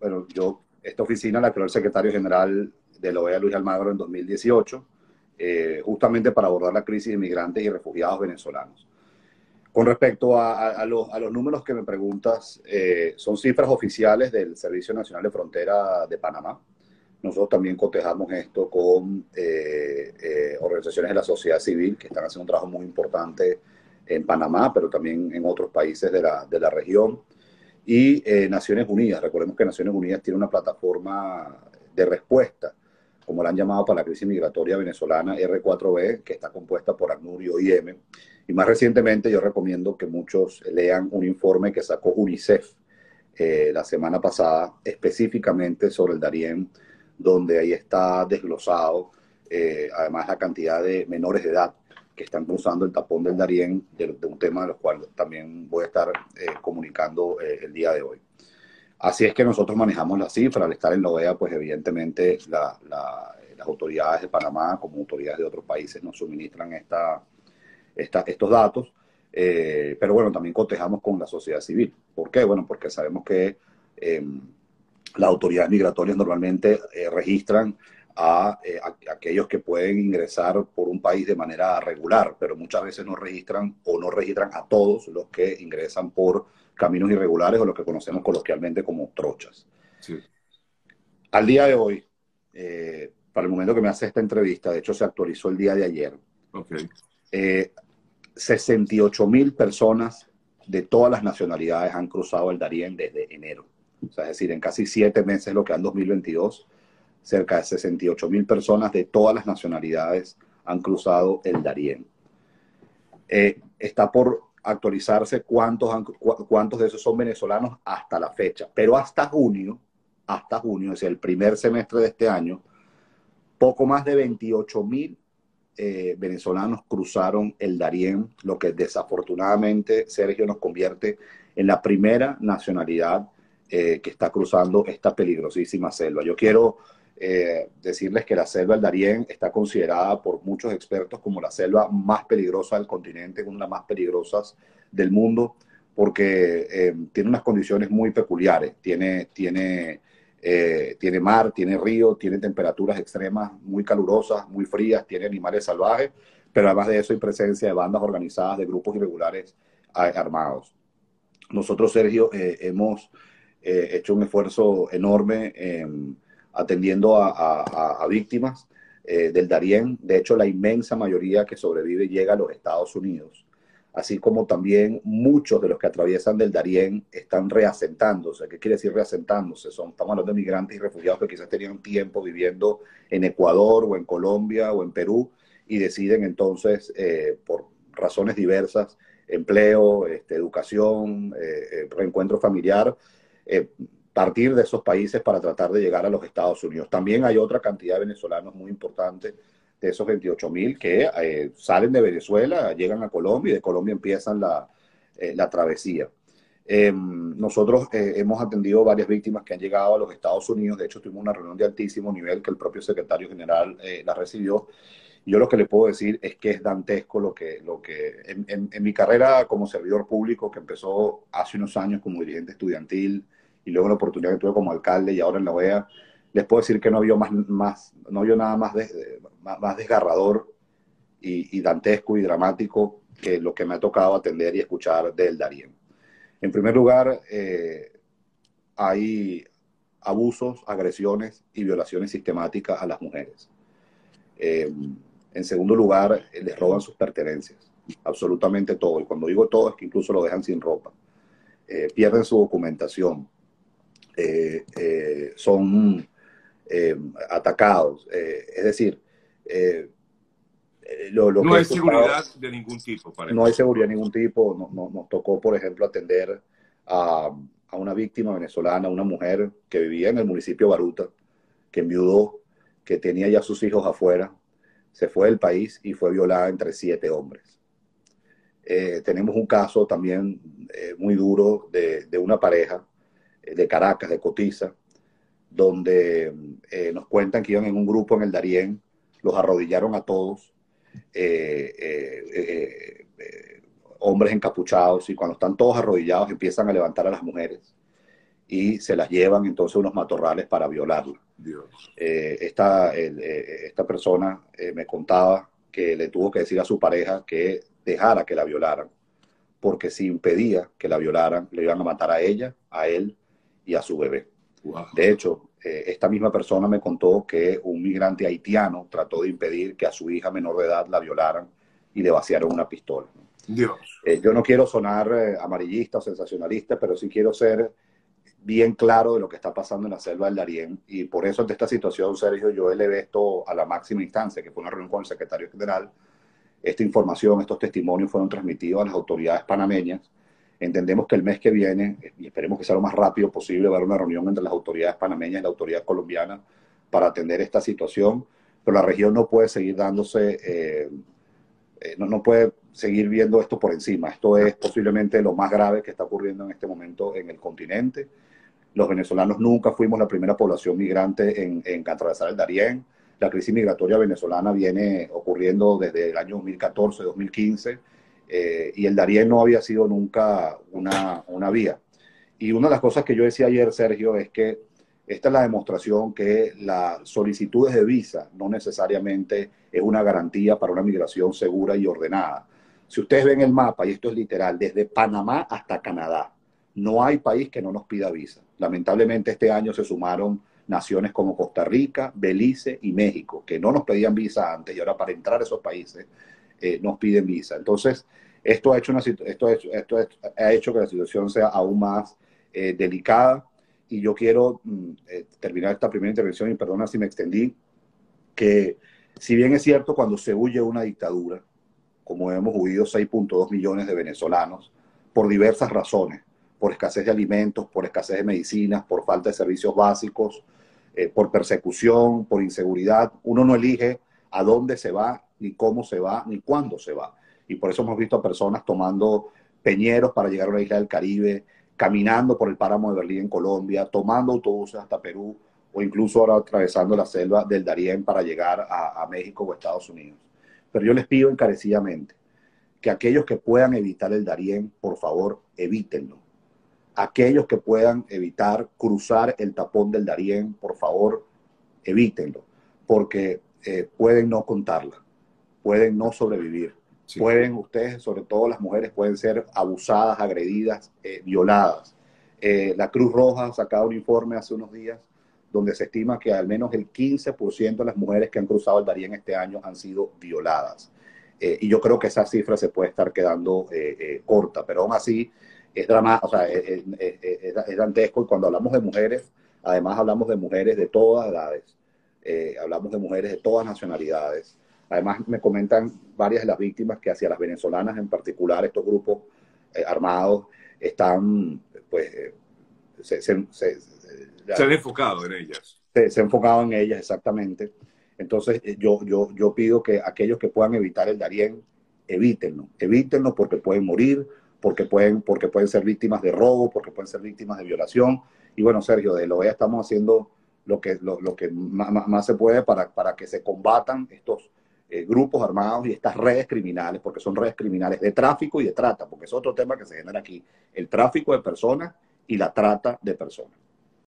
bueno, yo, esta oficina la creó el secretario general de la OEA, Luis Almagro, en 2018, justamente para abordar la crisis de migrantes y refugiados venezolanos. Con respecto a, los, números que me preguntas, eh, son cifras oficiales del Servicio Nacional de Frontera de Panamá. Nosotros también cotejamos esto con eh, eh, organizaciones de la sociedad civil que están haciendo un trabajo muy importante en Panamá, pero también en otros países de la, de la región. Y Naciones Unidas, recordemos que Naciones Unidas tiene una plataforma de respuesta, como la han llamado para la crisis migratoria venezolana, R4B, que está compuesta por ACNUR y OIM y más recientemente yo recomiendo que muchos lean un informe que sacó UNICEF eh, la semana pasada específicamente sobre el Darién, donde ahí está desglosado eh, además la cantidad de menores de edad que están cruzando el tapón del Darién, de, un tema de los cuales también voy a estar eh, comunicando el día de hoy. Así es que nosotros manejamos la cifra, al estar en la OEA, pues evidentemente las autoridades de Panamá, como autoridades de otros países, nos suministran esta, estos datos, eh, pero bueno, también cotejamos con la sociedad civil. ¿Por qué? Bueno, porque sabemos que em, las autoridades migratorias normalmente eh, registran a, eh, a, aquellos que pueden ingresar por un país de manera regular, pero muchas veces no registran o no registran a todos los que ingresan por caminos irregulares o lo que conocemos coloquialmente como trochas. Al día de hoy, para el momento que me hace esta entrevista, de hecho se actualizó el día de ayer, okay. 68 mil personas de todas las nacionalidades han cruzado el Darién desde enero. O sea, es decir, en casi siete meses, lo que han 2022, cerca de 68 mil personas de todas las nacionalidades han cruzado el Darién. Eh, está por actualizarse cuántos, cuántos de esos son venezolanos hasta la fecha, pero hasta junio, hasta junio, es el primer semestre de este año, poco más de 28 mil eh, venezolanos cruzaron el Darién, lo que desafortunadamente Sergio nos convierte en la primera nacionalidad eh, que está cruzando esta peligrosísima selva. Yo quiero eh, decirles que la selva del Darién está considerada por muchos expertos como la selva más peligrosa del continente, una de las más peligrosas del mundo, porque tiene unas condiciones muy peculiares. Tiene, tiene eh, tiene mar, tiene río, tiene temperaturas extremas muy calurosas, muy frías, tiene animales salvajes, pero además de eso hay presencia de bandas organizadas, de grupos irregulares armados. Nosotros, Sergio, eh, hemos eh, hecho un esfuerzo enorme em, atendiendo a, víctimas del Darién. De hecho, la inmensa mayoría que sobrevive llega a los Estados Unidos así como también muchos de los que atraviesan del Darién están reasentándose. ¿Qué quiere decir reasentándose? Son, estamos hablando de migrantes y refugiados que quizás tenían tiempo viviendo en Ecuador o en Colombia o en Perú y deciden entonces, eh, por razones diversas, empleo, este, educación, eh, eh, reencuentro familiar, partir de esos países para tratar de llegar a los Estados Unidos. También hay otra cantidad de venezolanos muy importante de esos 28 mil que eh, salen de Venezuela, llegan a Colombia y de Colombia empiezan la, eh, la travesía. Em, nosotros eh, hemos atendido varias víctimas que han llegado a los Estados Unidos. De hecho, tuvimos una reunión de altísimo nivel que el propio secretario general la recibió. Yo lo que le puedo decir es que es dantesco lo que, lo que en, en, mi carrera como servidor público, que empezó hace unos años como dirigente estudiantil y luego la oportunidad que tuve como alcalde y ahora en la OEA, les puedo decir que no vio, más, más, no vio nada más, más, desgarrador y, dantesco y dramático que lo que me ha tocado atender y escuchar del Darién. En primer lugar, eh, hay abusos, agresiones y violaciones sistemáticas a las mujeres. Eh, en segundo lugar, les roban sus pertenencias, absolutamente todo. Y cuando digo todo es que incluso lo dejan sin ropa. Eh, pierden su documentación. Son eh, atacados. Eh, es decir, eh, lo, no hay seguridad de ningún tipo. no hay seguridad de ningún tipo. No, nos tocó, por ejemplo, atender a, a, una víctima venezolana, una mujer que vivía en el municipio Baruta, que enviudó, que tenía ya sus hijos afuera, se fue del país y fue violada entre siete hombres. tenemos un caso también muy duro de, de una pareja de Caracas, de Cotiza, donde eh, nos cuentan que iban en un grupo en el Darién, los arrodillaron a todos, eh, eh, hombres encapuchados, y cuando están todos arrodillados empiezan a levantar a las mujeres y se las llevan entonces unos matorrales para violarla. Eh, esta, esta persona me contaba que le tuvo que decir a su pareja que dejara que la violaran, porque si impedía que la violaran, le iban a matar a ella, a él y a su bebé. De hecho, esta misma persona me contó que un migrante haitiano trató de impedir que a su hija menor de edad la violaran y le vaciaron una pistola. Dios. yo no quiero sonar amarillista o sensacionalista, pero sí quiero ser bien claro de lo que está pasando en la selva del Darién. Y por eso, ante esta situación, Sergio, yo elevé esto a la máxima instancia, que fue una reunión con el secretario general. Esta información, estos testimonios fueron transmitidos a las autoridades panameñas. Entendemos que el mes que viene, y esperemos que sea lo más rápido posible, va a haber una reunión entre las autoridades panameñas y la autoridad colombiana para atender esta situación. Pero la región no puede seguir dándose, eh, eh, no, no puede seguir viendo esto por encima. Esto es posiblemente lo más grave que está ocurriendo en este momento en el continente los venezolanos nunca fuimos la primera población migrante en, en atravesar el Darién. La crisis migratoria venezolana viene ocurriendo desde el año 2014, 2015, eh, y el Darién no había sido nunca una, una vía. Y una de las cosas que yo decía ayer, Sergio, es que esta es la demostración que las solicitudes de visa no necesariamente es una garantía para una migración segura y ordenada. Si ustedes ven el mapa, y esto es literal, desde Panamá hasta Canadá, no hay país que no nos pida visa. Lamentablemente este año se sumaron naciones como Costa Rica, Belice y México, que no nos pedían visa antes y ahora para entrar a esos países eh, nos piden visa. Entonces, esto ha hecho, una, esto, esto ha hecho que la situación sea aún más eh, delicada y yo quiero mm, eh, terminar esta primera intervención y perdona si me extendí, que si bien es cierto cuando se huye una dictadura, como hemos huido 6.2 millones de venezolanos, por diversas razones, por escasez de alimentos, por escasez de medicinas, por falta de servicios básicos, eh, por persecución, por inseguridad. Uno no elige a dónde se va, ni cómo se va, ni cuándo se va. Y por eso hemos visto a personas tomando peñeros para llegar a una isla del Caribe, caminando por el páramo de Berlín en Colombia, tomando autobuses hasta Perú o incluso ahora atravesando la selva del Darién para llegar a, México o Estados Unidos. Pero yo les pido encarecidamente que aquellos que puedan evitar el Darién, por favor, evítenlo aquellos que puedan evitar cruzar el tapón del Darién, por favor, evítenlo, porque eh, pueden no contarla, pueden no sobrevivir. Pueden ustedes, sobre todo las mujeres, pueden ser abusadas, agredidas, eh, violadas. Eh, la Cruz Roja ha sacado un informe hace unos días donde se estima que al menos el 15% de las mujeres que han cruzado el Darién este año han sido violadas. y yo creo que esa cifra se puede estar quedando corta, pero aún así es dramático, o sea, es, dantesco. Y cuando hablamos de mujeres, además hablamos de mujeres de todas edades, eh, hablamos de mujeres de todas nacionalidades. Además, me comentan varias de las víctimas que hacia las venezolanas en particular, estos grupos eh, armados están, pues, eh, se, han enfocado en ellas. Se, han enfocado en ellas, exactamente. Entonces, yo, yo, yo pido que aquellos que puedan evitar el Darién, evítenlo, evítenlo porque pueden morir, porque pueden, porque pueden ser víctimas de robo, porque pueden ser víctimas de violación. Y bueno, Sergio, de lo OEA estamos haciendo lo que, lo, que más, se puede para, para que se combatan estos eh, grupos armados y estas redes criminales, porque son redes criminales de tráfico y de trata, porque es otro tema que se genera aquí, el tráfico de personas y la trata de personas.